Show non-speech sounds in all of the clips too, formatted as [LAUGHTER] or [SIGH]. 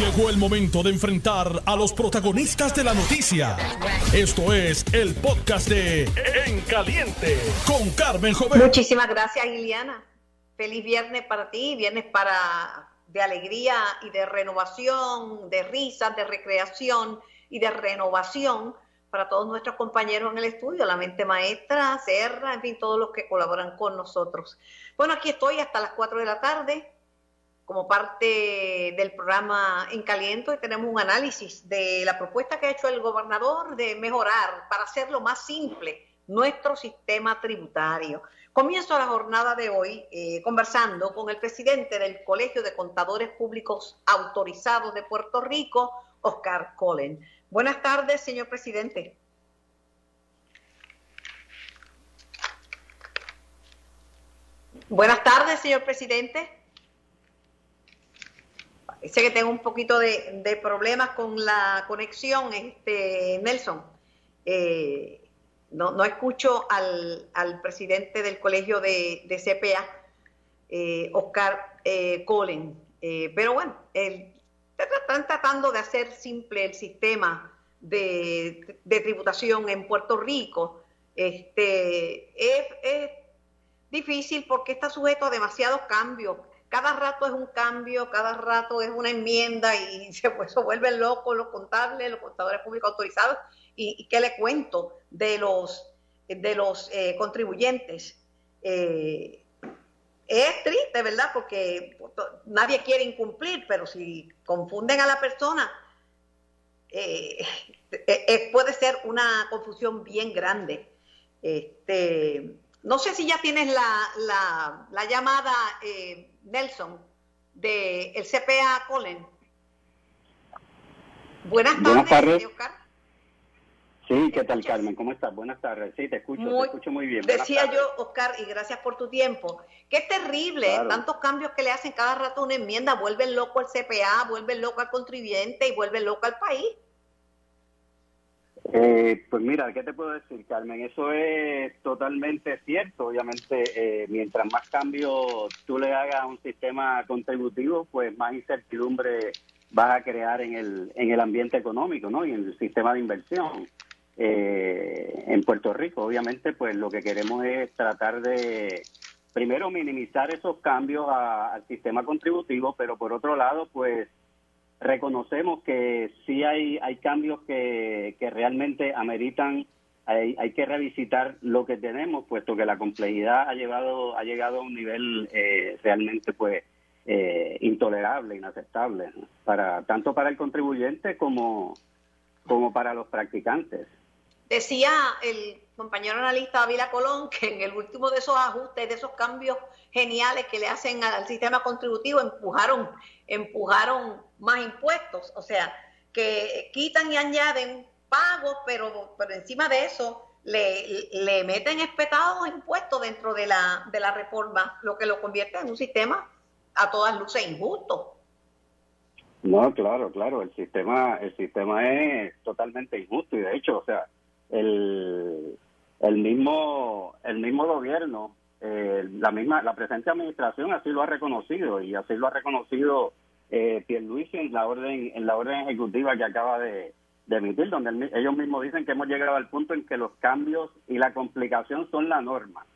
Llegó el momento de enfrentar a los protagonistas de la noticia. Esto es el podcast de En Caliente con Carmen Joven. Muchísimas gracias, Iliana. Feliz viernes para ti, viernes para de alegría y de renovación, de risas, de recreación y de renovación para todos nuestros compañeros en el estudio, la mente maestra, Serra, en fin, todos los que colaboran con nosotros. Bueno, aquí estoy hasta las 4 de la tarde como parte del programa En Caliento tenemos un análisis de la propuesta que ha hecho el gobernador de mejorar para hacerlo más simple nuestro sistema tributario. Comienzo la jornada de hoy eh, conversando con el presidente del Colegio de Contadores Públicos Autorizados de Puerto Rico, Oscar Colen. Buenas tardes, señor presidente. Buenas tardes, señor presidente. Sé que tengo un poquito de, problemas con la conexión, este Nelson. Eh, no, escucho al, presidente del colegio de, CPA, eh, Oscar eh, Colen. pero bueno, están tratando de hacer simple el sistema de, tributación en Puerto Rico. Este, es, difícil porque está sujeto a demasiados cambios. Cada rato es un cambio, cada rato es una enmienda y [LAUGHS] se, vuelven locos los contables, los contadores públicos autorizados. ¿Y, qué le cuento de los, de los eh, contribuyentes? Eh, es triste, ¿verdad? Porque nadie quiere incumplir, pero si confunden a la persona, eh, puede ser una confusión bien grande. Este, no sé si ya tienes la, la, llamada, Nelson, del el CPA Colen. Buenas tardes, Oscar. Sí, ¿qué tal, Carmen? ¿Cómo estás? Buenas tardes. Sí, te escucho, te escucho muy bien. decía yo, Oscar, y gracias por tu tiempo. Qué terrible, tantos cambios que le hacen cada rato una enmienda, vuelven loco al CPA, vuelven loco al contribuyente y vuelven loco al país. Eh, pues mira, ¿qué te puedo decir, Carmen? Eso es totalmente cierto. Obviamente, eh, mientras más cambios tú le hagas a un sistema contributivo, pues más incertidumbre vas a crear en el, en el ambiente económico ¿no? y en el sistema de inversión eh, en Puerto Rico. Obviamente, pues lo que queremos es tratar de, primero, minimizar esos cambios al sistema contributivo, pero por otro lado, pues reconocemos que sí hay, hay cambios que, que realmente ameritan, hay, hay que revisitar lo que tenemos, puesto que la complejidad ha, llevado, ha llegado a un nivel eh, realmente pues eh, intolerable, inaceptable, para tanto para el contribuyente como, como para los practicantes. Decía el compañero analista Ávila Colón que en el último de esos ajustes, de esos cambios geniales que le hacen al sistema contributivo, empujaron, empujaron más impuestos. O sea, que quitan y añaden pagos, pero, pero encima de eso le, le meten espetados impuestos dentro de la, de la reforma, lo que lo convierte en un sistema a todas luces injusto. No, claro, claro, el sistema, el sistema es totalmente injusto y de hecho, o sea, el, el mismo el mismo gobierno eh, la misma la presente administración así lo ha reconocido y así lo ha reconocido eh, Pierluisi en la orden en la orden ejecutiva que acaba de, emitir donde ellos mismos dicen que hemos llegado al punto en que los cambios y la complicación son la norma.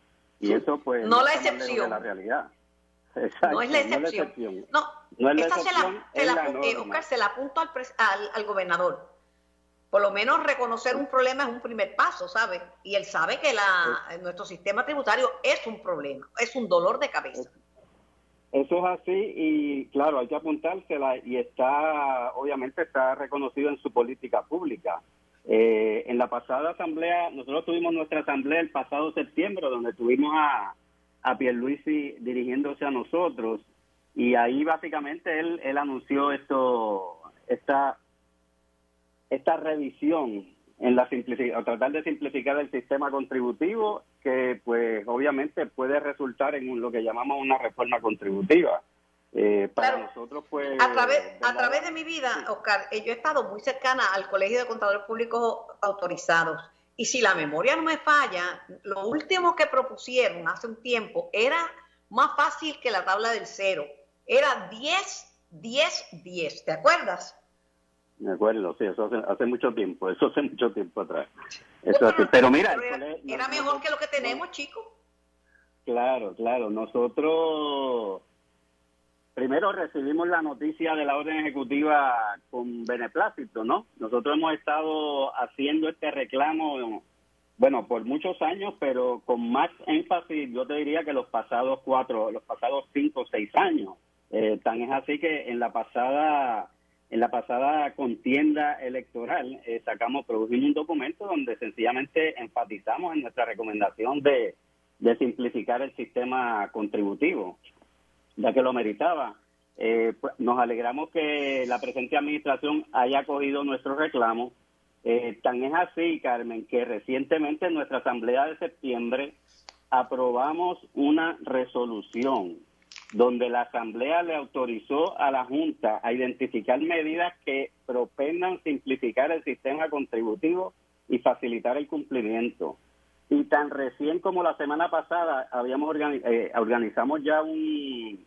Y eso pues no, la excepción. la realidad. No es la excepción. no, no, es la excepción, se la, Oscar, se la apunto al, al, al gobernador por lo menos reconocer un problema es un primer paso, ¿sabe? Y él sabe que la, nuestro sistema tributario es un problema, es un dolor de cabeza. Eso es así y claro, hay que apuntársela y está, obviamente está reconocido en su política pública. Eh, en la pasada asamblea, nosotros tuvimos nuestra asamblea el pasado septiembre, donde tuvimos a, a Pierluisi dirigiéndose a nosotros y ahí básicamente él, él anunció esto, esta esta revisión en la tratar de simplificar el sistema contributivo que pues obviamente puede resultar en lo que llamamos una reforma contributiva. Eh, para nosotros pues a través a través de mi vida Oscar eh, yo he estado muy cercana al colegio de contadores públicos autorizados. Y si la memoria no me falla lo último que propusieron hace un tiempo era más fácil que la tabla del cero. Era 10 1010, ¿te acuerdas? Me acuerdo, sí, eso hace, mucho tiempo, eso hace mucho tiempo atrás. Eso pero mira, era, mejor que lo que tenemos, chicos. Claro, claro, nosotros primero recibimos la noticia de la orden ejecutiva con beneplácito, ¿no? Nosotros hemos estado haciendo este reclamo, bueno, por muchos años, pero con más énfasis, yo te diría que los pasados cuatro, los pasados cinco o seis años. Eh, tan es así que en la pasada en la pasada contienda electoral eh, sacamos, produjimos un documento donde sencillamente enfatizamos en nuestra recomendación de, de simplificar el sistema contributivo, ya que lo meritaba. Eh, pues, nos alegramos que la presente administración haya acogido nuestro reclamo. Eh, tan es así, Carmen, que recientemente en nuestra asamblea de septiembre aprobamos una resolución donde la Asamblea le autorizó a la Junta a identificar medidas que propendan simplificar el sistema contributivo y facilitar el cumplimiento. Y tan recién como la semana pasada habíamos eh, organizamos ya un,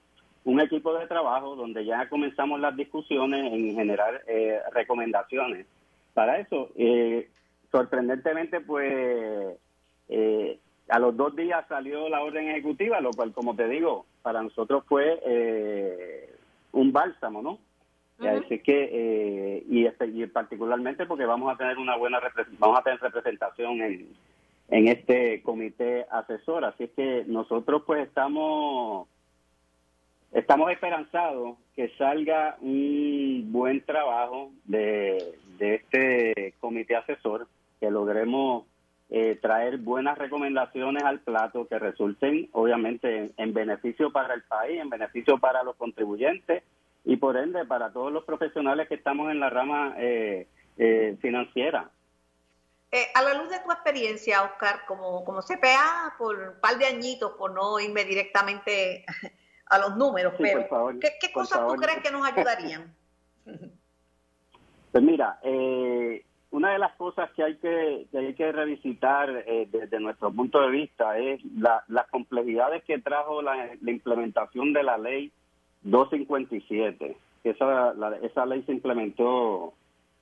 equipo de trabajo donde ya comenzamos las discusiones en generar eh, recomendaciones. Para eso, eh, sorprendentemente, pues a los dos días salió la orden ejecutiva, lo cual, como te digo, para nosotros fue eh, un bálsamo, ¿no? Así que, eh, y, este, y particularmente porque vamos a tener una buena vamos a tener representación en, en este comité asesor. Así es que nosotros pues estamos estamos esperanzados que salga un buen trabajo de, de este comité asesor, que logremos eh, traer buenas recomendaciones al plato que resulten obviamente en, beneficio para el país, en beneficio para los contribuyentes y por ende para todos los profesionales que estamos en la rama eh, eh, financiera. a la luz de tu experiencia, Oscar, como, como CPA por un par de añitos, por no irme directamente [LAUGHS] a los números, pero ¿qué, cosas tú crees que nos ayudarían? [LAUGHS] [LAUGHS] Pues mira, eh, una de las cosas que hay que, hay que revisitar eh, desde nuestro punto de vista es las complejidades que trajo la, implementación de la ley 257. Esa, esa ley se implementó,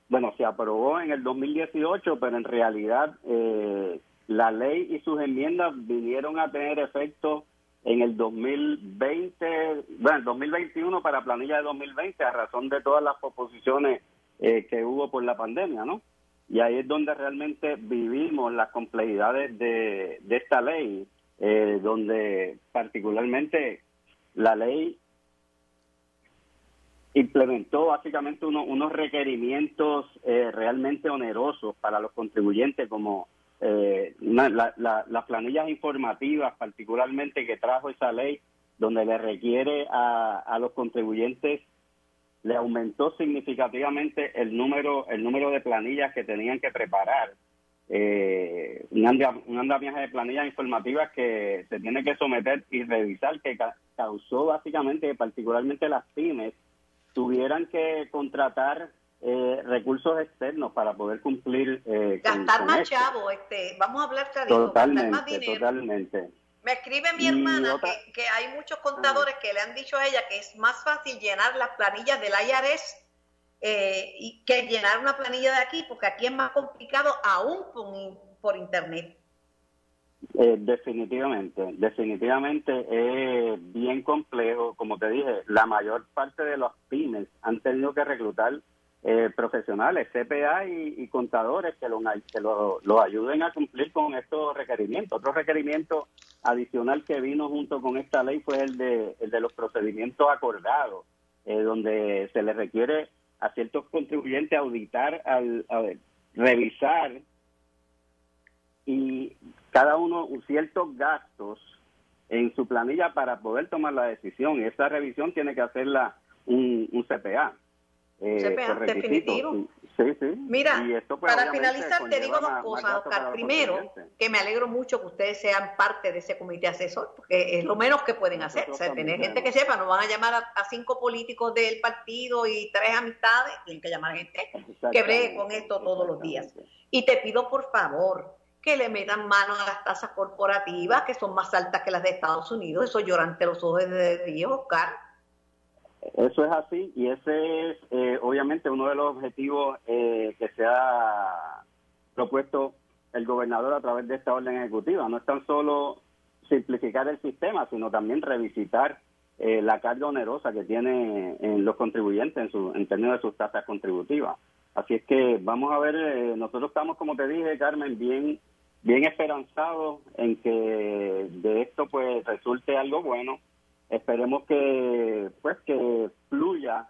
bueno, se aprobó en el 2018, pero en realidad eh, la ley y sus enmiendas vinieron a tener efecto en el 2020, bueno, el 2021 para planilla de 2020 a razón de todas las proposiciones eh, que hubo por la pandemia, ¿no? Y ahí es donde realmente vivimos las complejidades de, esta ley, eh, donde particularmente la ley implementó básicamente unos requerimientos eh, realmente onerosos para los contribuyentes, como eh, las planillas informativas, particularmente que trajo esa ley, donde le requiere a, a los contribuyentes le aumentó significativamente el número el número de planillas que tenían que preparar. Eh, un, andamiaje de planillas informativas que se tiene que someter y revisar que causó básicamente particularmente las pymes tuvieran que contratar eh, recursos externos para poder cumplir eh, gastar más chavo este vamos a hablar totalmente totalmente me escribe mi hermana que, hay muchos contadores que le han dicho a ella que es más fácil llenar las planillas del IRS eh, y que llenar una planilla de aquí, porque aquí es más complicado aún por, internet. Eh, definitivamente, definitivamente es bien complejo. Como te dije, la mayor parte de los pymes han tenido que reclutar eh, profesionales, CPA y, contadores que, lo, que lo, ayuden a cumplir con estos requerimientos. Otro requerimiento adicional que vino junto con esta ley fue el de, el de los procedimientos acordados, eh, donde se le requiere a ciertos contribuyentes auditar, al, revisar y cada uno ciertos gastos en su planilla para poder tomar la decisión. Esa revisión tiene que hacerla un CPA. Eh, definitivo. Mira, para finalizar te digo dos cosas, Oscar. Primero, que me alegro mucho que ustedes sean parte de ese comité asesor, porque es lo menos que pueden hacer. O sea, tener gente que sepa, no van a llamar a, cinco políticos del partido y tres amistades, tienen que llamar a gente que bregue con esto todos los días. Y te pido, por favor, que le metan mano a las tasas corporativas, que son más altas que las de Estados Unidos. Eso llora ante los ojos de Dios, Oscar Eso es así y ese es eh, obviamente uno de los objetivos eh, que se ha propuesto el gobernador a través de esta orden ejecutiva. No es tan solo simplificar el sistema, sino también revisitar eh, la carga onerosa que tiene en los contribuyentes en, su, en términos de sus tasas contributivas. Así es que vamos a ver, nosotros estamos, como te dije, Carmen, bien bien esperanzados en que de esto pues resulte algo bueno esperemos que pues que fluya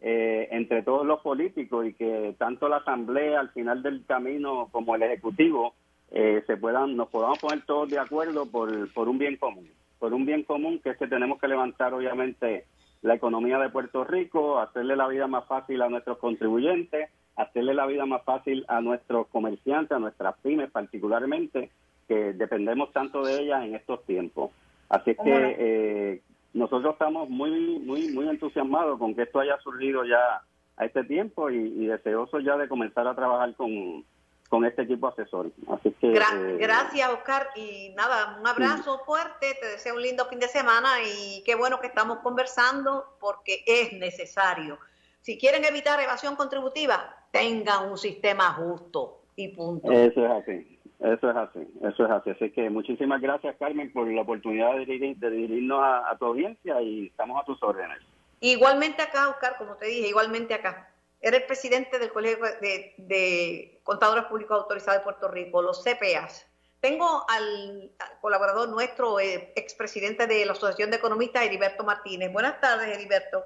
eh, entre todos los políticos y que tanto la asamblea al final del camino como el ejecutivo eh, se puedan nos podamos poner todos de acuerdo por, por un bien común. Por un bien común que es que tenemos que levantar obviamente la economía de Puerto Rico hacerle la vida más fácil a nuestros contribuyentes hacerle la vida más fácil a nuestros comerciantes a nuestras pymes particularmente que dependemos tanto de ellas en estos tiempos. Así es que eh, nosotros estamos muy, muy, muy entusiasmados con que esto haya surgido ya a este tiempo y, deseosos ya de comenzar a trabajar con, con este equipo asesor. Así que, eh, gracias, Oscar. Y nada, un abrazo fuerte, te deseo un lindo fin de semana y qué bueno que estamos conversando porque es necesario. Si quieren evitar evasión contributiva, tengan un sistema justo y punto. Eso es así. Eso es así, eso es así. Así que muchísimas gracias, Carmen, por la oportunidad de, dirigirnos a, tu audiencia y estamos a tus órdenes. Igualmente acá, Oscar, como te dije, igualmente acá. Eres presidente del Colegio de, Contadores Públicos Autorizados de Puerto Rico, los CPAs. Tengo al, colaborador nuestro, eh, expresidente de la Asociación de Economistas, Heriberto Martínez. Buenas tardes, Heriberto.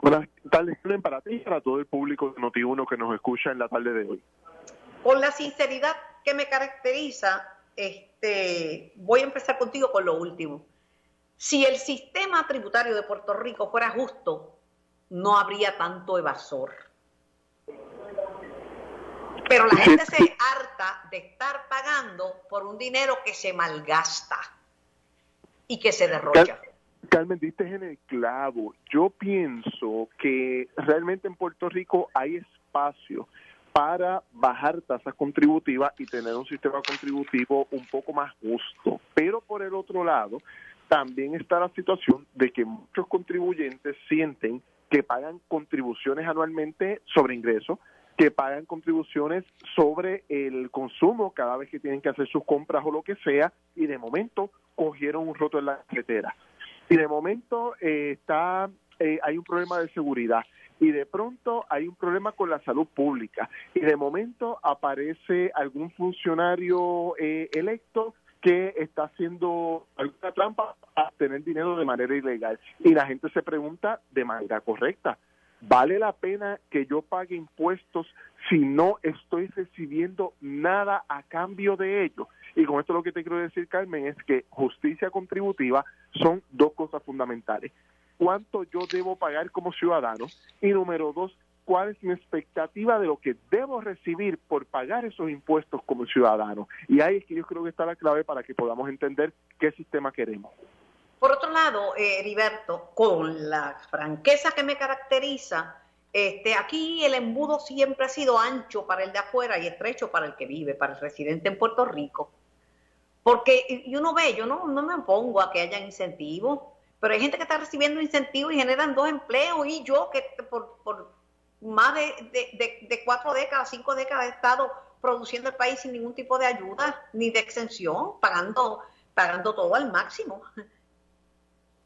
Buenas tardes, para ti y para todo el público de Noti1 que nos escucha en la tarde de hoy. Con la sinceridad que me caracteriza, este, voy a empezar contigo con lo último. Si el sistema tributario de Puerto Rico fuera justo, no habría tanto evasor. Pero la gente se harta de estar pagando por un dinero que se malgasta y que se derrocha. Carmen, diste en el clavo. Yo pienso que realmente en Puerto Rico hay espacio para bajar tasas contributivas y tener un sistema contributivo un poco más justo. Pero por el otro lado, también está la situación de que muchos contribuyentes sienten que pagan contribuciones anualmente sobre ingresos, que pagan contribuciones sobre el consumo cada vez que tienen que hacer sus compras o lo que sea, y de momento cogieron un roto en la carretera. Y de momento eh, está eh, hay un problema de seguridad y de pronto hay un problema con la salud pública. Y de momento aparece algún funcionario eh, electo que está haciendo alguna trampa para tener dinero de manera ilegal. Y la gente se pregunta de manera correcta ¿Vale la pena que yo pague impuestos si no estoy recibiendo nada a cambio de ello? Y con esto lo que te quiero decir, Carmen, es que justicia contributiva son dos cosas fundamentales cuánto yo debo pagar como ciudadano y número dos, cuál es mi expectativa de lo que debo recibir por pagar esos impuestos como ciudadano. Y ahí es que yo creo que está la clave para que podamos entender qué sistema queremos. Por otro lado, eh, Heriberto, con la franqueza que me caracteriza, este, aquí el embudo siempre ha sido ancho para el de afuera y estrecho para el que vive, para el residente en Puerto Rico. Porque y uno ve, yo no, no me opongo a que haya incentivos, pero hay gente que está recibiendo incentivos y generan dos empleos y yo que por, por más de, cuatro décadas, cinco décadas he estado produciendo el país sin ningún tipo de ayuda ni de exención, pagando, pagando todo al máximo.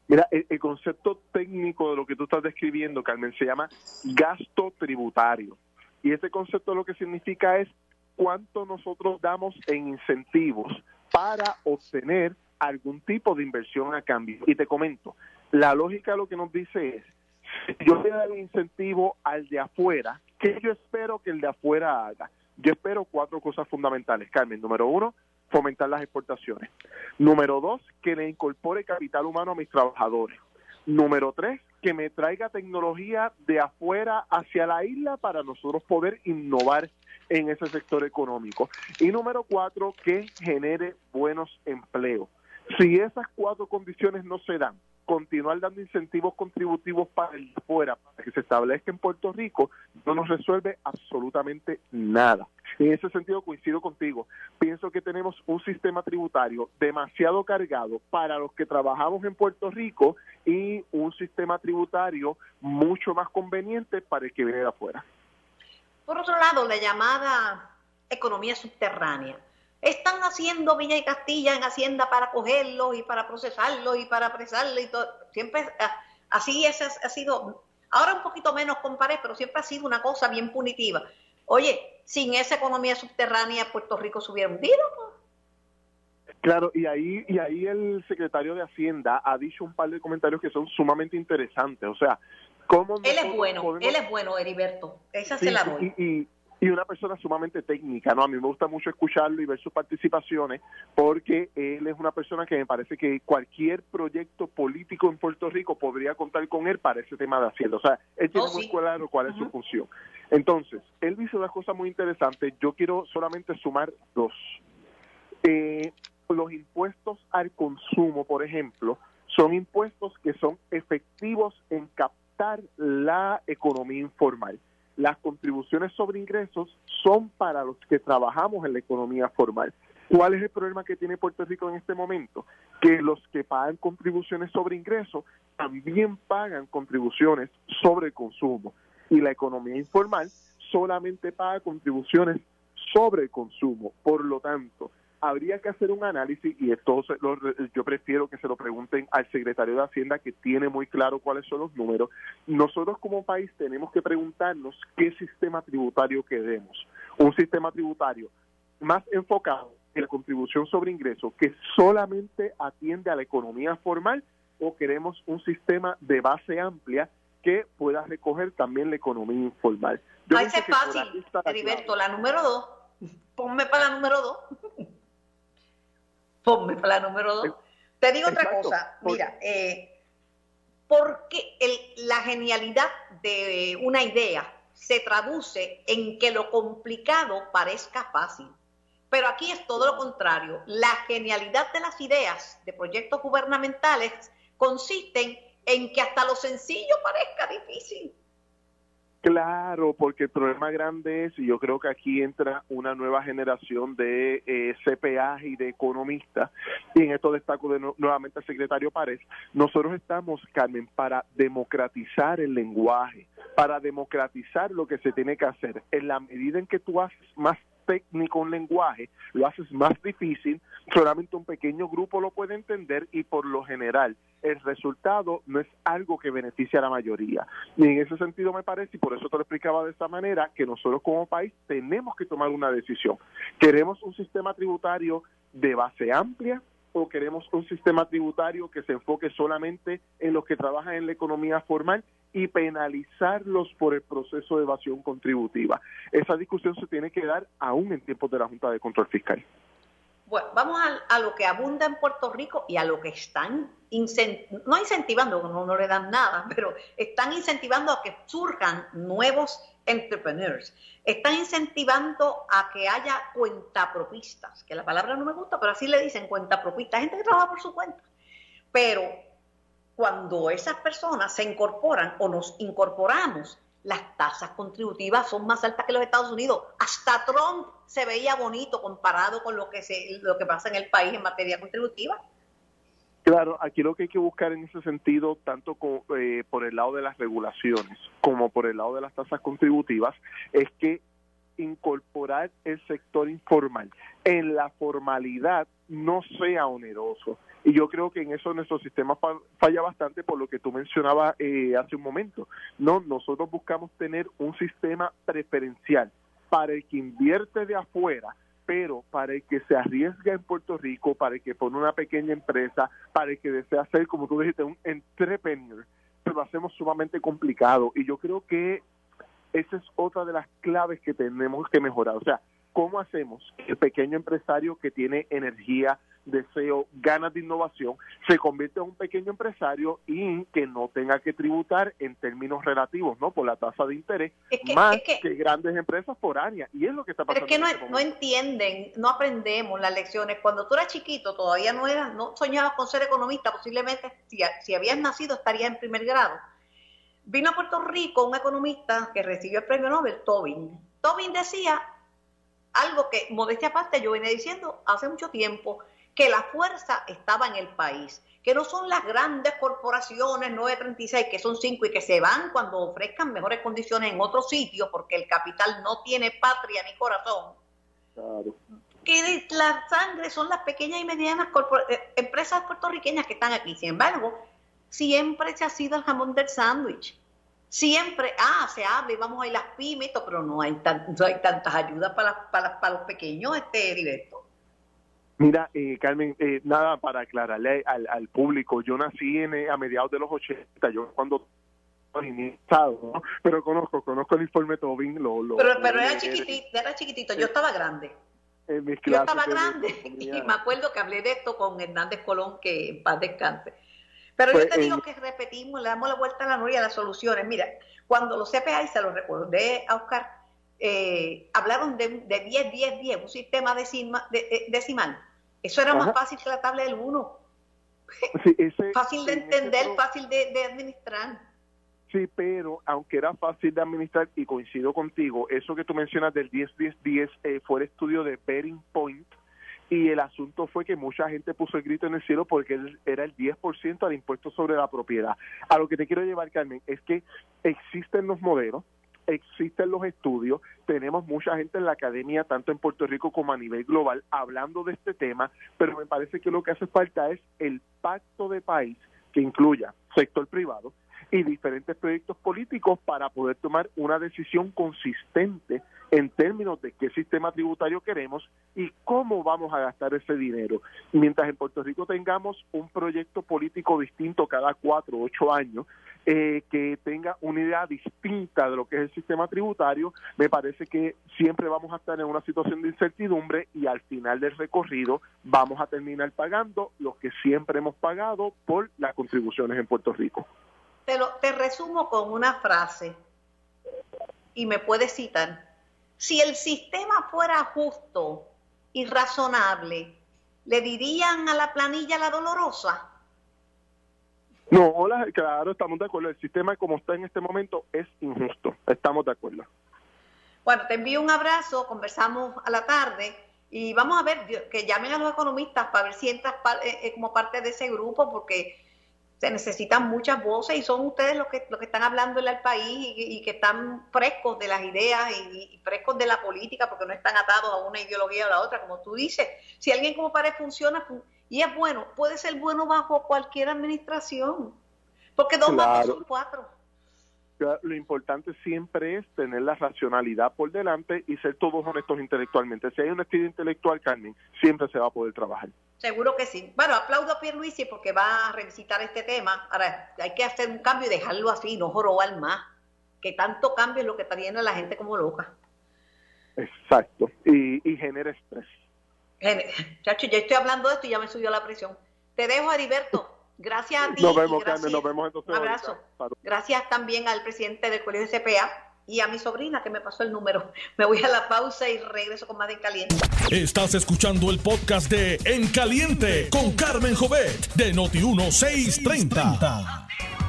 Mira, el, el, concepto técnico de lo que tú estás describiendo, Carmen, se llama gasto tributario. Y ese concepto lo que significa es cuánto nosotros damos en incentivos para obtener algún tipo de inversión a cambio. Y te comento, la lógica lo que nos dice es, yo le doy incentivo al de afuera, ¿qué yo espero que el de afuera haga? Yo espero cuatro cosas fundamentales, Carmen. Número uno, fomentar las exportaciones. Número dos, que le incorpore capital humano a mis trabajadores. Número tres, que me traiga tecnología de afuera hacia la isla para nosotros poder innovar en ese sector económico. Y número cuatro, que genere buenos empleos. Si esas cuatro condiciones no se dan, continuar dando incentivos contributivos para el fuera, para que se establezca en Puerto Rico, no nos resuelve absolutamente nada. En ese sentido coincido contigo. Pienso que tenemos un sistema tributario demasiado cargado para los que trabajamos en Puerto Rico y un sistema tributario mucho más conveniente para el que viene de afuera. Por otro lado, la llamada economía subterránea. Están haciendo Villa y Castilla en Hacienda para cogerlo y para procesarlo y para apresarlo y todo. Siempre ah, así es, ha sido, ahora un poquito menos comparé, pero siempre ha sido una cosa bien punitiva. Oye, sin esa economía subterránea Puerto Rico se hubiera hundido. Claro, y ahí, y ahí el secretario de Hacienda ha dicho un par de comentarios que son sumamente interesantes. O sea, ¿cómo... Él es bueno, él es bueno, Heriberto. Esa se la doy. Y, y, una persona sumamente técnica, ¿no? A mí me gusta mucho escucharlo y ver sus participaciones porque él es una persona que me parece que cualquier proyecto político en Puerto Rico podría contar con él para ese tema de Hacienda. O sea, él tiene oh, muy claro cuál es su función. Entonces, él dice una cosa muy interesante. Yo quiero solamente sumar dos. Eh, los impuestos al consumo, por ejemplo, son impuestos que son efectivos en captar la economía informal. Las contribuciones sobre ingresos son para los que trabajamos en la economía formal. ¿Cuál es el problema que tiene Puerto Rico en este momento? Que los que pagan contribuciones sobre ingresos también pagan contribuciones sobre consumo y la economía informal solamente paga contribuciones sobre consumo. Por lo tanto, habría que hacer un análisis y esto yo prefiero que se lo pregunten al secretario de Hacienda que tiene muy claro cuáles son los números. Nosotros como país tenemos que preguntarnos qué sistema tributario queremos. Un sistema tributario más enfocado en la contribución sobre ingresos que solamente atiende a la economía formal o queremos un sistema de base amplia que pueda recoger también la economía informal. Ahí es fácil, Heriberto, la número dos. Ponme para la número dos. Ponme para la número dos. Te digo otra cosa, mira, eh, porque la genialidad de una idea se traduce en que lo complicado parezca fácil. Pero aquí es todo lo contrario. La genialidad de las ideas de proyectos gubernamentales consisten en que hasta lo sencillo parezca difícil. Claro, porque el problema grande es, y yo creo que aquí entra una nueva generación de eh, y de economistas, y en esto destaco de nuevamente al secretario Párez, nosotros estamos, Carmen, para democratizar el lenguaje, para democratizar lo que se tiene que hacer. En la medida en que tú haces más técnico un lenguaje, lo haces más difícil, solamente un pequeño grupo lo puede entender y por lo general el resultado no es algo que beneficie a la mayoría. Y en ese sentido me parece, y por eso te lo explicaba de esta manera, que nosotros como país tenemos que tomar una decisión. ¿Queremos un sistema tributario de base amplia o queremos un sistema tributario que se enfoque solamente en los que trabajan en la economía formal y penalizarlos por el proceso de evasión contributiva. Esa discusión se tiene que dar aún en tiempos de la Junta de Control Fiscal. Bueno, vamos a, lo que abunda en Puerto Rico y a lo que están, no incentivando, no, no le dan nada, [LAUGHS] pero están incentivando a que surjan nuevos entrepreneurs. Están incentivando a que haya cuentapropistas, que la palabra no me gusta, pero así le dicen cuentapropistas, gente que trabaja por su cuenta. Pero cuando esas personas se incorporan o nos incorporamos, las tasas contributivas son más altas que los Estados Unidos. Hasta Trump se veía bonito comparado con lo que, se, lo que pasa en el país en materia contributiva. Claro, aquí lo que hay que buscar en ese sentido, tanto eh, por el lado de las regulaciones como por el lado de las tasas contributivas, es que incorporar el sector informal en la formalidad no sea oneroso. Y yo creo que en eso nuestro sistema falla bastante por lo que tú mencionabas eh, hace un momento. No, nosotros buscamos tener un sistema preferencial para el que invierte de afuera, pero para el que se arriesga en Puerto Rico, para el que pone una pequeña empresa, para el que desea ser, como tú dijiste, un entrepreneur, lo hacemos sumamente complicado. Y yo creo que esa es otra de las claves que tenemos que mejorar. O sea, ¿cómo hacemos que el pequeño empresario que tiene energía, deseo, ganas de innovación, se convierte en un pequeño empresario y que no tenga que tributar en términos relativos, ¿no? Por la tasa de interés, más que, grandes empresas foráneas. Y es lo que está pasando. Pero es que no, este no, entienden, no aprendemos las lecciones. Cuando tú eras chiquito, todavía no eras, no soñabas con ser economista, posiblemente si, si habías nacido estarías en primer grado. Vino a Puerto Rico un economista que recibió el premio Nobel, Tobin. Tobin decía algo que, modestia aparte, yo venía diciendo hace mucho tiempo, que la fuerza estaba en el país, que no son las grandes corporaciones 936, que son cinco y que se van cuando ofrezcan mejores condiciones en otro sitio, porque el capital no tiene patria ni corazón. Que la sangre son las pequeñas y medianas eh, empresas puertorriqueñas que están aquí. Sin embargo, siempre se ha sido el jamón del sándwich. Siempre, ah, se habla y vamos a ir las pymes, pero no hay, no hay tantas ayudas para, para, para los pequeños, este Heriberto. Mira, eh, Carmen, eh, nada para aclararle al, al, público. Yo nací en, eh, a mediados de los 80, yo cuando ¿no? pero conozco, conozco el informe Tobin. Lo, lo, pero pero era, chiquitito, era chiquitito, yo estaba grande. yo estaba grande [LAUGHS] y me acuerdo que hablé de esto con Hernández Colón, que en paz descanse. Pero yo pues, te digo que repetimos, le damos la vuelta a la noria a las soluciones. Mira, cuando los CPA, y se lo recordé a Oscar, eh, hablaron de, de 10, 10, 10, un sistema decima, de, eh, decimal. Eso era más fácil que la tabla del 1. [LAUGHS] fácil de entender, fácil de, de, administrar. Sí, pero aunque era fácil de administrar, y coincido contigo, eso que tú mencionas del 10-10-10 eh, fue el estudio de Bering Point, y el asunto fue que mucha gente puso el grito en el cielo porque era el 10% al impuesto sobre la propiedad. A lo que te quiero llevar, Carmen, es que existen los modelos, existen los estudios, tenemos mucha gente en la academia, tanto en Puerto Rico como a nivel global, hablando de este tema, pero me parece que lo que hace falta es el pacto de país que incluya sector privado y diferentes proyectos políticos para poder tomar una decisión consistente en términos de qué sistema tributario queremos y cómo vamos a gastar ese dinero. Mientras en Puerto Rico tengamos un proyecto político distinto cada cuatro o ocho años, eh, que tenga una idea distinta de lo que es el sistema tributario, me parece que siempre vamos a estar en una situación de incertidumbre y al final del recorrido vamos a terminar pagando lo que siempre hemos pagado por las contribuciones en Puerto Rico. Te, lo, te resumo con una frase y me puedes citar si el sistema fuera justo y razonable, ¿le dirían a la planilla la dolorosa? No, hola, claro, estamos de acuerdo. El sistema como está en este momento es injusto. Estamos de acuerdo. Bueno, te envío un abrazo, conversamos a la tarde y vamos a ver que llamen a los economistas para ver si entras eh, eh, como parte de ese grupo, porque se necesitan muchas voces y son ustedes los que, los que están hablándole al país y, que están frescos de las ideas y, frescos de la política porque no están atados a una ideología o a la otra, como tú dices. Si alguien como pared funciona y es bueno, puede ser bueno bajo cualquier administración, porque dos más son cuatro lo importante siempre es tener la racionalidad por delante y ser todos honestos intelectualmente. Si hay un estilo intelectual, Carmen, siempre se va a poder trabajar. Seguro que sí. Bueno, aplaudo a Pierluisi porque va a revisitar este tema. Ahora, hay que hacer un cambio y dejarlo así, no jorobar más. Que tanto cambio es lo que está viendo a la gente como loca. Exacto. Y, y genera estrés. [LAUGHS] Chacho, ya estoy hablando de esto y ya me subió la presión. Te dejo, Heriberto. Gracias a ti. Nos vemos, Carmen, nos vemos entonces. Un abrazo. Gracias también al presidente del Colegio de CPA y a mi sobrina que me pasó el número. [LAUGHS] Me voy a la pausa y regreso con más de En Caliente. Estás escuchando el podcast de En Caliente con Carmen Jovet de Noti1630.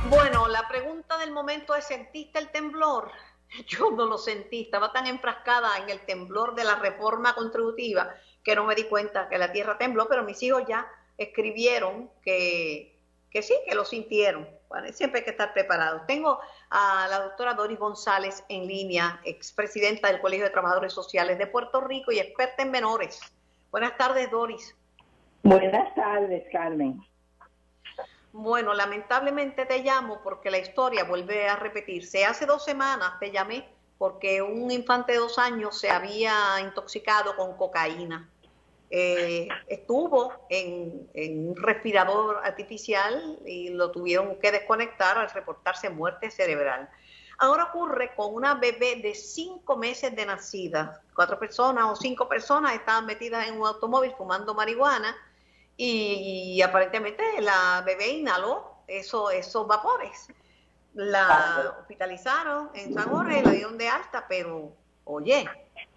Bueno, la pregunta del momento es, ¿sentiste el temblor? [LAUGHS] Yo no lo sentí, estaba tan enfrascada en el temblor de la reforma contributiva que no me di cuenta que la tierra tembló, pero mis hijos ya escribieron que que sí, que lo sintieron. siempre hay que estar preparados. Tengo a la doctora Doris González en línea, expresidenta del Colegio de Trabajadores Sociales de Puerto Rico y experta en menores. Buenas tardes, Doris. Buenas tardes, Carmen. Bueno, lamentablemente te llamo porque la historia vuelve a repetirse. Hace dos semanas te llamé porque un infante de dos años se había intoxicado con cocaína. Eh, estuvo en, un respirador artificial y lo tuvieron que desconectar al reportarse muerte cerebral. Ahora ocurre con una bebé de cinco meses de nacida. Cuatro personas o cinco personas estaban metidas en un automóvil fumando marihuana y, aparentemente la bebé inhaló eso, esos vapores. La hospitalizaron en San Jorge, la dieron de alta, pero oye,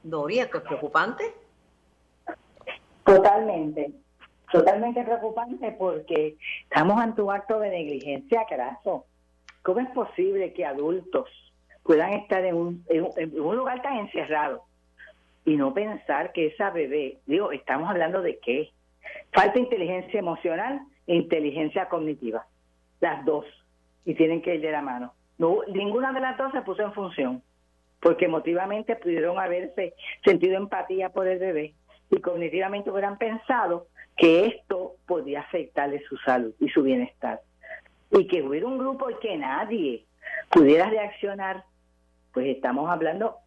Doria, es preocupante. Totalmente, totalmente preocupante porque estamos ante un acto de negligencia craso. ¿Cómo es posible que adultos puedan estar en un, en un lugar tan encerrado y no pensar que esa bebé, digo, estamos hablando de qué? Falta inteligencia emocional e inteligencia cognitiva, las dos, y tienen que ir de la mano. No, ninguna de las dos se puso en función, porque emotivamente pudieron haberse sentido empatía por el bebé y cognitivamente hubieran pensado que esto podía afectarle su salud y su bienestar. Y que hubiera un grupo y que nadie pudiera reaccionar, pues estamos hablando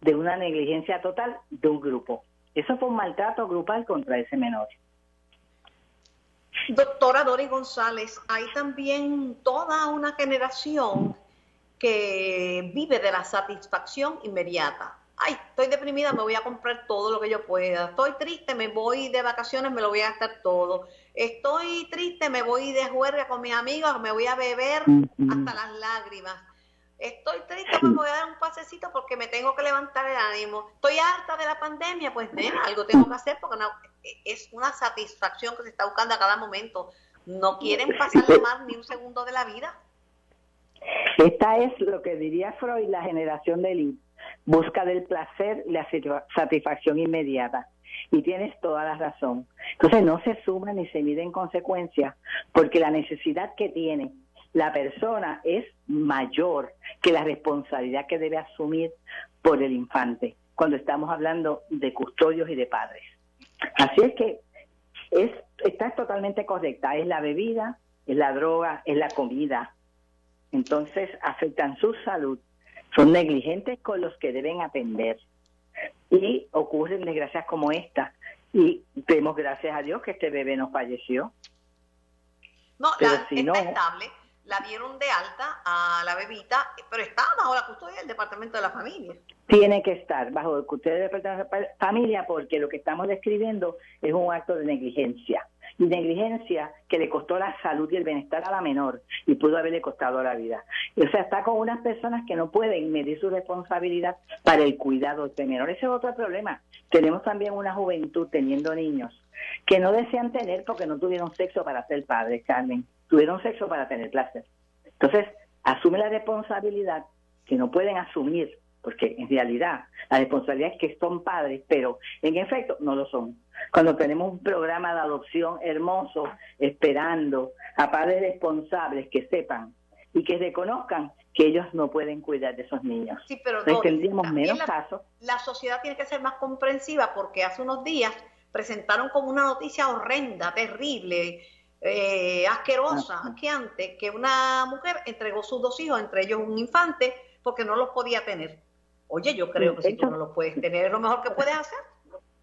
de una negligencia total de un grupo. Eso fue un maltrato grupal contra ese menor. Doctora Dori González, hay también toda una generación que vive de la satisfacción inmediata. Ay, estoy deprimida, me voy a comprar todo lo que yo pueda. Estoy triste, me voy de vacaciones, me lo voy a gastar todo. Estoy triste, me voy de juerga con mis amigos, me voy a beber hasta las lágrimas. Estoy triste, me voy a dar un pasecito porque me tengo que levantar el ánimo. Estoy harta de la pandemia, pues nena, algo tengo que hacer porque no, es una satisfacción que se está buscando a cada momento. No quieren pasarle más ni un segundo de la vida. Esta es lo que diría Freud, la generación del busca del placer la satisfacción inmediata. Y tienes toda la razón. Entonces no se suma ni se mide en consecuencia, porque la necesidad que tiene la persona es mayor que la responsabilidad que debe asumir por el infante, cuando estamos hablando de custodios y de padres. Así es que es, está totalmente correcta, es la bebida, es la droga, es la comida. Entonces afectan su salud, son negligentes con los que deben atender. Y ocurren desgracias como esta. Y demos gracias a Dios que este bebé no falleció. No, la, si no, estable la dieron de alta a la bebita, pero está bajo la custodia del Departamento de la Familia. Tiene que estar bajo la custodia del Departamento de la Familia porque lo que estamos describiendo es un acto de negligencia. Negligencia que le costó la salud y el bienestar a la menor y pudo haberle costado la vida. O sea, está con unas personas que no pueden medir su responsabilidad para el cuidado de menor. Ese es otro problema. Tenemos también una juventud teniendo niños que no desean tener porque no tuvieron sexo para ser padres, Carmen tuvieron sexo para tener placer. Entonces, asume la responsabilidad que no pueden asumir, porque en realidad la responsabilidad es que son padres, pero en efecto no lo son. Cuando tenemos un programa de adopción hermoso, esperando a padres responsables que sepan y que reconozcan que ellos no pueden cuidar de esos niños. Sí, pero tendríamos menos la, casos. La sociedad tiene que ser más comprensiva porque hace unos días presentaron como una noticia horrenda, terrible, eh, asquerosa que antes que una mujer entregó sus dos hijos, entre ellos un infante, porque no los podía tener. Oye, yo creo que si tú no los puedes tener, es lo mejor que [LAUGHS] puedes hacer.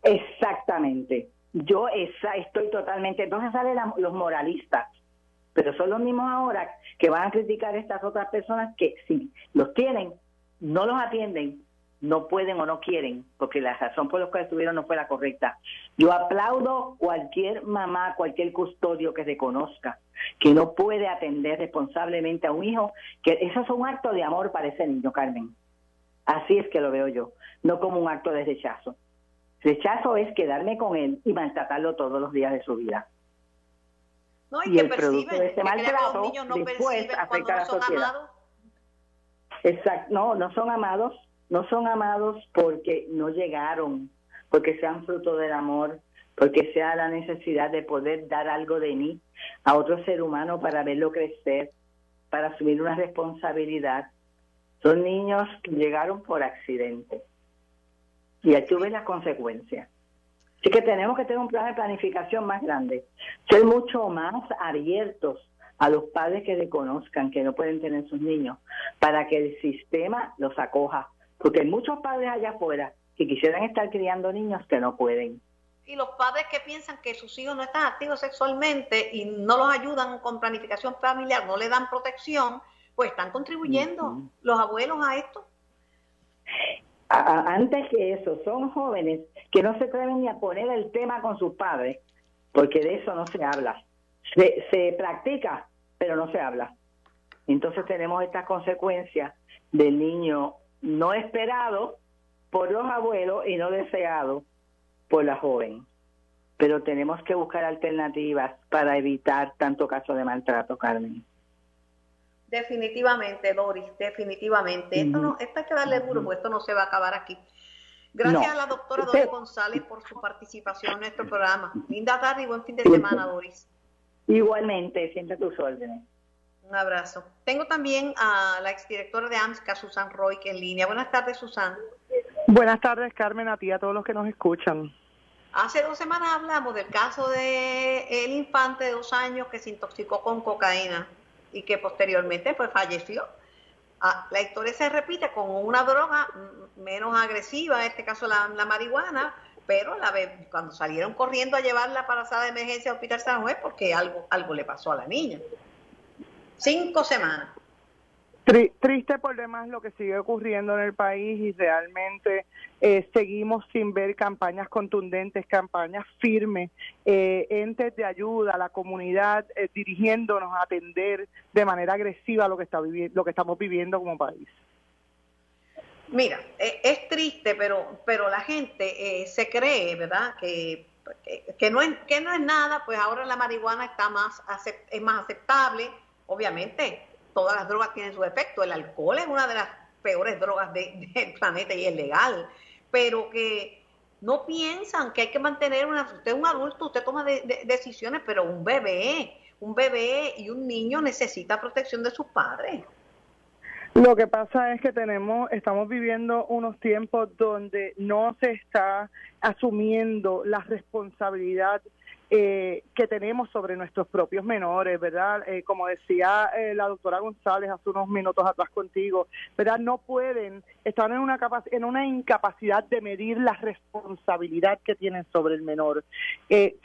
Exactamente. Yo esa, estoy totalmente. Entonces salen los moralistas, pero son los mismos ahora que van a criticar a estas otras personas que si los tienen, no los atienden no pueden o no quieren, porque la razón por la que estuvieron no fue la correcta. Yo aplaudo cualquier mamá, cualquier custodio que reconozca que no puede atender responsablemente a un hijo, que eso es un acto de amor para ese niño, Carmen. Así es que lo veo yo, no como un acto de rechazo. Rechazo es quedarme con él y maltratarlo todos los días de su vida. No, y, el producto de este maltrato no después afecta a la sociedad. Exacto, no, no son amados no son amados porque no llegaron, porque sean fruto del amor, porque sea la necesidad de poder dar algo de mí a otro ser humano para verlo crecer, para asumir una responsabilidad. Son niños que llegaron por accidente. Y aquí ves las consecuencias. Así que tenemos que tener un plan de planificación más grande, ser mucho más abiertos a los padres que reconozcan que no pueden tener sus niños, para que el sistema los acoja, porque hay muchos padres allá afuera que quisieran estar criando niños que no pueden. Y los padres que piensan que sus hijos no están activos sexualmente y no los ayudan con planificación familiar, no le dan protección, pues están contribuyendo los abuelos a esto. antes que eso, son jóvenes que no se atreven ni a poner el tema con sus padres, porque de eso no se habla. Se, se practica, pero no se habla. Entonces tenemos estas consecuencias del niño no esperado por los abuelos y no deseado por la joven. Pero tenemos que buscar alternativas para evitar tanto caso de maltrato, Carmen. Definitivamente, Doris, definitivamente. Esto, no, esto hay que darle duro, porque esto no se va a acabar aquí. Gracias a la doctora Doris González por su participación en nuestro programa. Linda tarde y buen fin de semana, Doris. Igualmente, siempre a tus órdenes. Un abrazo. Tengo también a la exdirectora de AMSCA, Susan Roy, que en línea. Buenas tardes, Susan. Buenas tardes, Carmen, a ti y a todos los que nos escuchan. Hace dos semanas hablamos del caso de el infante de dos años que se intoxicó con cocaína y que posteriormente pues falleció. Ah, la historia se repite con una droga menos agresiva, en este caso la, marihuana, pero la, cuando salieron corriendo a llevarla para la sala de emergencia al Hospital San Juan porque algo, algo le pasó a la niña. Cinco semanas. Triste por demás lo que sigue ocurriendo en el país y realmente eh, seguimos sin ver campañas contundentes, campañas firmes, eh, entes de ayuda a la comunidad eh, dirigiéndonos a atender de manera agresiva lo que está lo que estamos viviendo como país. Mira, es triste, pero pero la gente se cree, ¿verdad? Que, que no es que no es nada, pues ahora la marihuana está más es más aceptable, obviamente todas las drogas tienen su efecto. El alcohol es una de las peores drogas [LAUGHS] del planeta y es legal, pero que no piensan que hay que mantener una... Usted es un adulto, usted toma decisiones, pero un bebé, un bebé y un niño necesita protección de sus padres. Lo que pasa es que tenemos, estamos viviendo unos tiempos donde no se está asumiendo la responsabilidad eh, que tenemos sobre nuestros propios menores, ¿verdad? Eh, como decía eh, la doctora González hace unos minutos atrás contigo, ¿verdad? No pueden, están en una, en una incapacidad de medir la responsabilidad que tienen sobre el menor.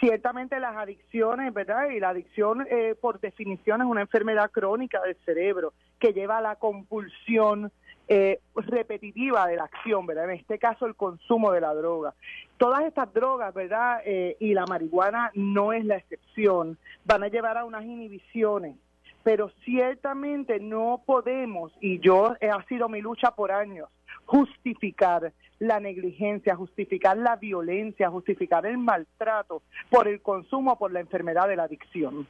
ciertamente las adicciones, ¿verdad? Y la adicción, por definición, es una enfermedad crónica del cerebro que lleva a la compulsión, eh, repetitiva de la acción, ¿verdad? En este caso el consumo de la droga. Todas estas drogas, ¿verdad? Eh, y la marihuana no es la excepción, van a llevar a unas inhibiciones, pero ciertamente no podemos, y yo he ha sido mi lucha por años, justificar la negligencia, justificar la violencia, justificar el maltrato por el consumo, por la enfermedad de la adicción.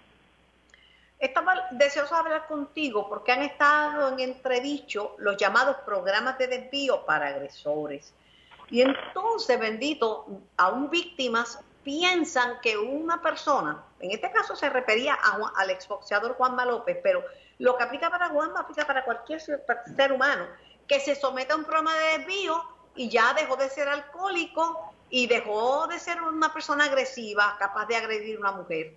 Estaba deseoso de hablar contigo porque han estado en entredicho los llamados programas de desvío para agresores. Y entonces, bendito, aún víctimas piensan que una persona, en este caso se refería a, al exboxeador Juanma López, pero lo que aplica para Juanma aplica para cualquier ser humano, que se someta a un programa de desvío y ya dejó de ser alcohólico y dejó de ser una persona agresiva, capaz de agredir a una mujer.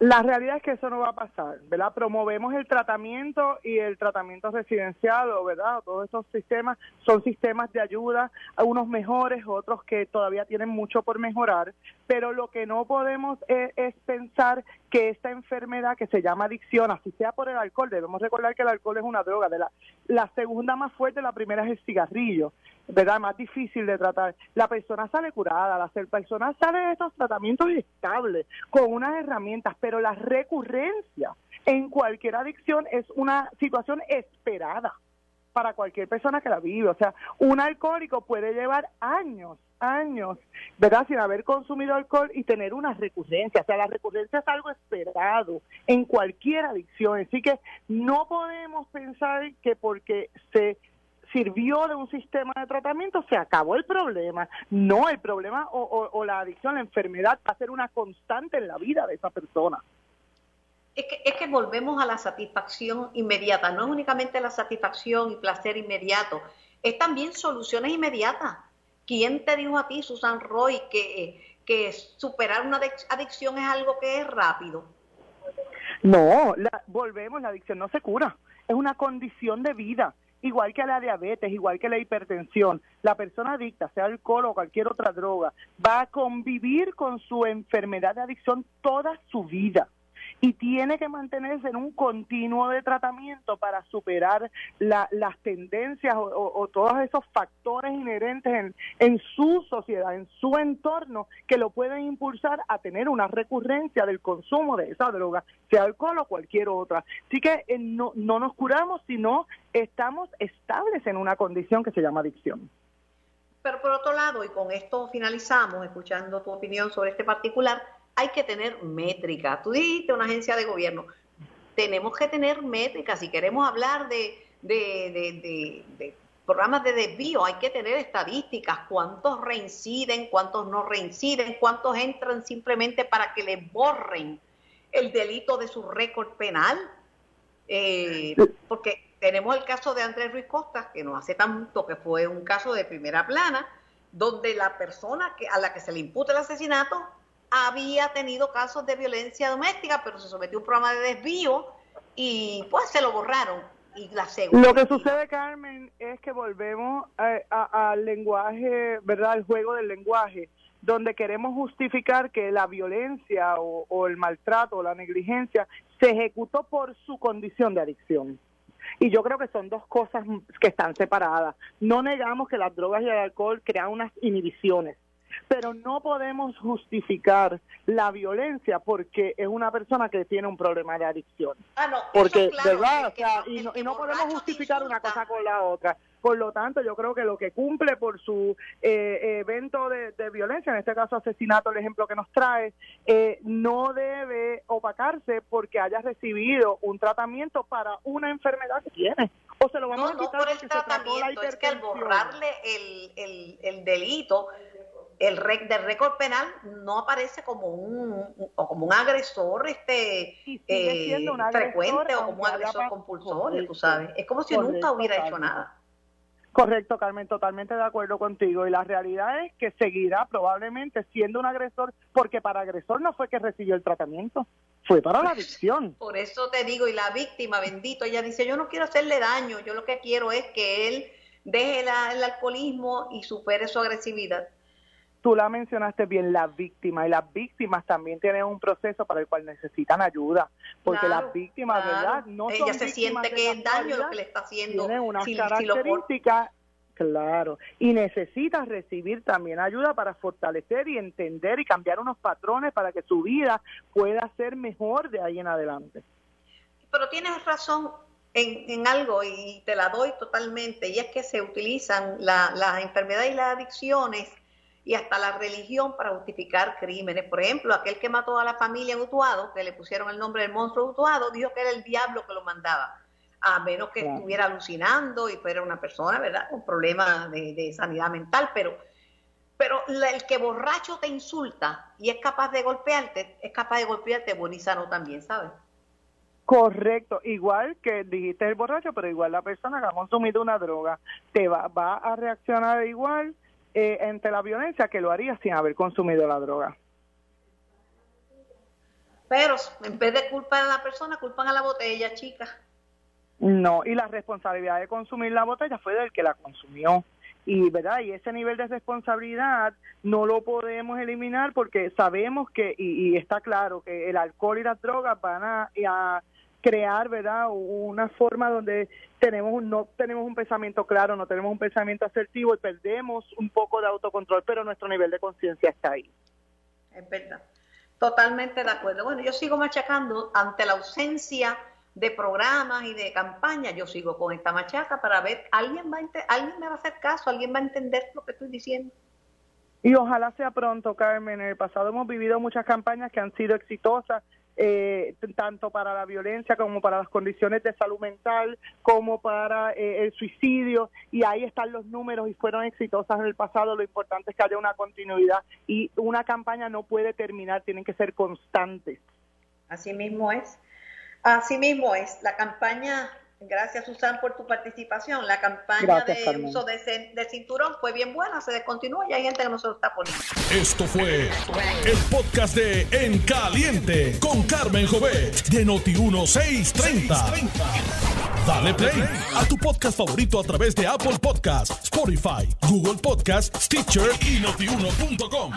La realidad es que eso no va a pasar, ¿verdad? Promovemos el tratamiento y el tratamiento residencial, ¿verdad? Todos estos sistemas son sistemas de ayuda, unos mejores, otros que todavía tienen mucho por mejorar, pero lo que no podemos es, es pensar que esta enfermedad que se llama adicción, así sea por el alcohol, debemos recordar que el alcohol es una droga, de la, la segunda más fuerte, la primera es el cigarrillo, ¿verdad? Más difícil de tratar. La persona sale curada, la persona sale de estos tratamientos estables, con unas herramientas, pero la recurrencia en cualquier adicción es una situación esperada para cualquier persona que la vive. O sea, un alcohólico puede llevar años, años, ¿verdad? Sin haber consumido alcohol y tener una recurrencia. O sea, la recurrencia es algo esperado en cualquier adicción. Así que no podemos pensar que porque se sirvió de un sistema de tratamiento, se acabó el problema. No, el problema o, la adicción, la enfermedad va a ser una constante en la vida de esa persona. Es que, es que volvemos a la satisfacción inmediata, no es únicamente la satisfacción y placer inmediato, es también soluciones inmediatas. ¿Quién te dijo a ti, Susan Roy, que, que superar una adicción es algo que es rápido? No, la, volvemos, la adicción no se cura, es una condición de vida igual que la diabetes, igual que la hipertensión, la persona adicta, sea alcohol o cualquier otra droga, va a convivir con su enfermedad de adicción toda su vida y tiene que mantenerse en un continuo de tratamiento para superar las tendencias o, todos esos factores inherentes en, en, su sociedad, en su entorno, que lo pueden impulsar a tener una recurrencia del consumo de esa droga, sea alcohol o cualquier otra. Así que eh, no, no nos curamos, sino estamos estables en una condición que se llama adicción. Pero por otro lado, y con esto finalizamos, escuchando tu opinión sobre este particular, hay que tener métrica. Tú dijiste una agencia de gobierno. Tenemos que tener métrica si queremos hablar de, programas de desvío hay que tener estadísticas, cuántos reinciden, cuántos no reinciden, cuántos entran simplemente para que les borren el delito de su récord penal. Eh, porque tenemos el caso de Andrés Ruiz Costa, que no hace tanto que fue un caso de primera plana, donde la persona que, a la que se le imputa el asesinato había tenido casos de violencia doméstica, pero se sometió a un programa de desvío y pues se lo borraron. Y la Lo que sucede, Carmen, es que volvemos al lenguaje, ¿verdad? Al juego del lenguaje, donde queremos justificar que la violencia o, o el maltrato o la negligencia se ejecutó por su condición de adicción. Y yo creo que son dos cosas que están separadas. No negamos que las drogas y el alcohol crean unas inhibiciones, pero no podemos justificar la violencia porque es una persona que tiene un problema de adicción. Ah, no, porque, ¿verdad? y, no, podemos justificar una cosa con la otra. Por lo tanto, yo creo que lo que cumple por su eh, evento de, violencia, en este caso asesinato, el ejemplo que nos trae, eh, no debe opacarse porque haya recibido un tratamiento para una enfermedad que tiene. O se lo vamos a quitar por el tratamiento, es que al borrarle el, el, el delito el rec, del récord penal no aparece como un como un agresor este eh, frecuente o como un agresor compulsorio, tú sabes. Es como si nunca hubiera hecho nada. Correcto, Carmen, totalmente de acuerdo contigo. Y la realidad es que seguirá probablemente siendo un agresor, porque para agresor no fue que recibió el tratamiento, fue para la adicción. Por eso te digo, y la víctima, bendito, ella dice, yo no quiero hacerle daño, yo lo que quiero es que él deje el alcoholismo y supere su agresividad tú la mencionaste bien, la víctima, y las víctimas también tienen un proceso para el cual necesitan ayuda, porque las víctimas, ¿verdad? No Ella se siente que es daño lo que le está haciendo. Tienen unas características, claro, y necesitas recibir también ayuda para fortalecer y entender y cambiar unos patrones para que su vida pueda ser mejor de ahí en adelante. Pero tienes razón, en, en, algo y te la doy totalmente, y es que se utilizan las la enfermedades y las adicciones y hasta la religión para justificar crímenes. Por ejemplo, aquel que mató a la familia en Utuado, que le pusieron el nombre del monstruo Utuado, dijo que era el diablo que lo mandaba, a menos que estuviera alucinando y fuera una persona, ¿verdad?, con problemas de, sanidad mental, pero, pero el que borracho te insulta y es capaz de golpearte, es capaz de golpearte bonizano también, ¿sabes? Correcto, igual que dijiste el borracho, pero igual la persona que ha consumido una droga te va, va a reaccionar igual eh, entre la violencia que lo haría sin haber consumido la droga. Pero en vez de culpar a la persona, culpan a la botella, chica. No, y la responsabilidad de consumir la botella fue del que la consumió. Y, ¿verdad? y ese nivel de responsabilidad no lo podemos eliminar porque sabemos que, y, está claro, que el alcohol y las drogas van a crear, ¿verdad? Una forma donde tenemos no tenemos un pensamiento claro, no tenemos un pensamiento asertivo y perdemos un poco de autocontrol, pero nuestro nivel de conciencia está ahí. Es verdad. Totalmente de acuerdo. Bueno, yo sigo machacando ante la ausencia de programas y de campañas, yo sigo con esta machaca para ver, alguien va a alguien me va a hacer caso, alguien va a entender lo que estoy diciendo. Y ojalá sea pronto, Carmen. En el pasado hemos vivido muchas campañas que han sido exitosas eh, tanto para la violencia como para las condiciones de salud mental, como para eh, el suicidio, y ahí están los números y fueron exitosas en el pasado. Lo importante es que haya una continuidad y una campaña no puede terminar, tienen que ser constantes. Así mismo es. Así mismo es. La campaña Gracias, Susan, por tu participación. La campaña de uso de, cinturón fue bien buena, se descontinúa y hay gente que no se lo está poniendo. Esto fue el podcast de En Caliente con Carmen Jovet de Noti1630. Dale play a tu podcast favorito a través de Apple Podcasts, Spotify, Google Podcasts, Stitcher y notiuno.com.